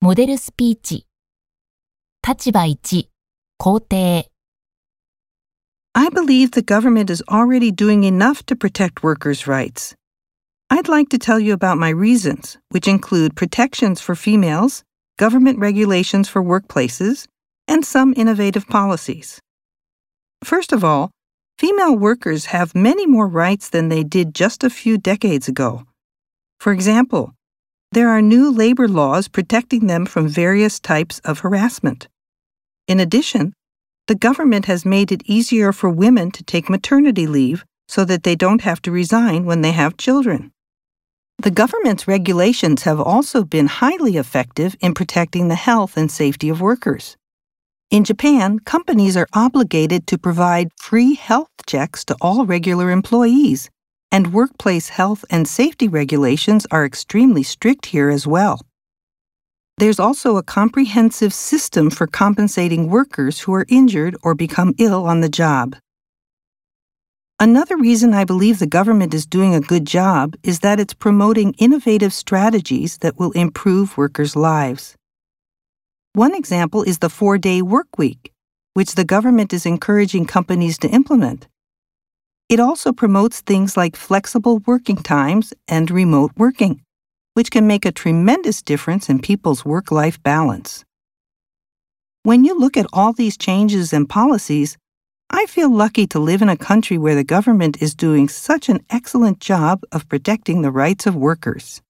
モデルスピーチ。立場1、肯定。 I believe the government is already doing enough to protect workers' rights. I'd like to tell you about my reasons, which include protections for females, government regulations for workplaces, and some innovative policies. First of all, female workers have many more rights than they did just a few decades ago. For example, there are new labor laws protecting them from various types of harassment. In addition, the government has made it easier for women to take maternity leave so that they don't have to resign when they have children. The government's regulations have also been highly effective in protecting the health and safety of workers. In Japan, companies are obligated to provide free health checks to all regular employees, and workplace health and safety regulations are extremely strict here as well. There's also a comprehensive system for compensating workers who are injured or become ill on the job. Another reason I believe the government is doing a good job is that it's promoting innovative strategies that will improve workers' lives. One example is the four day work week, which the government is encouraging companies to implement. It also promotes things like flexible working times and remote working, which can make a tremendous difference in people's work life balance. When you look at all these changes and policies, I feel lucky to live in a country where the government is doing such an excellent job of protecting the rights of workers.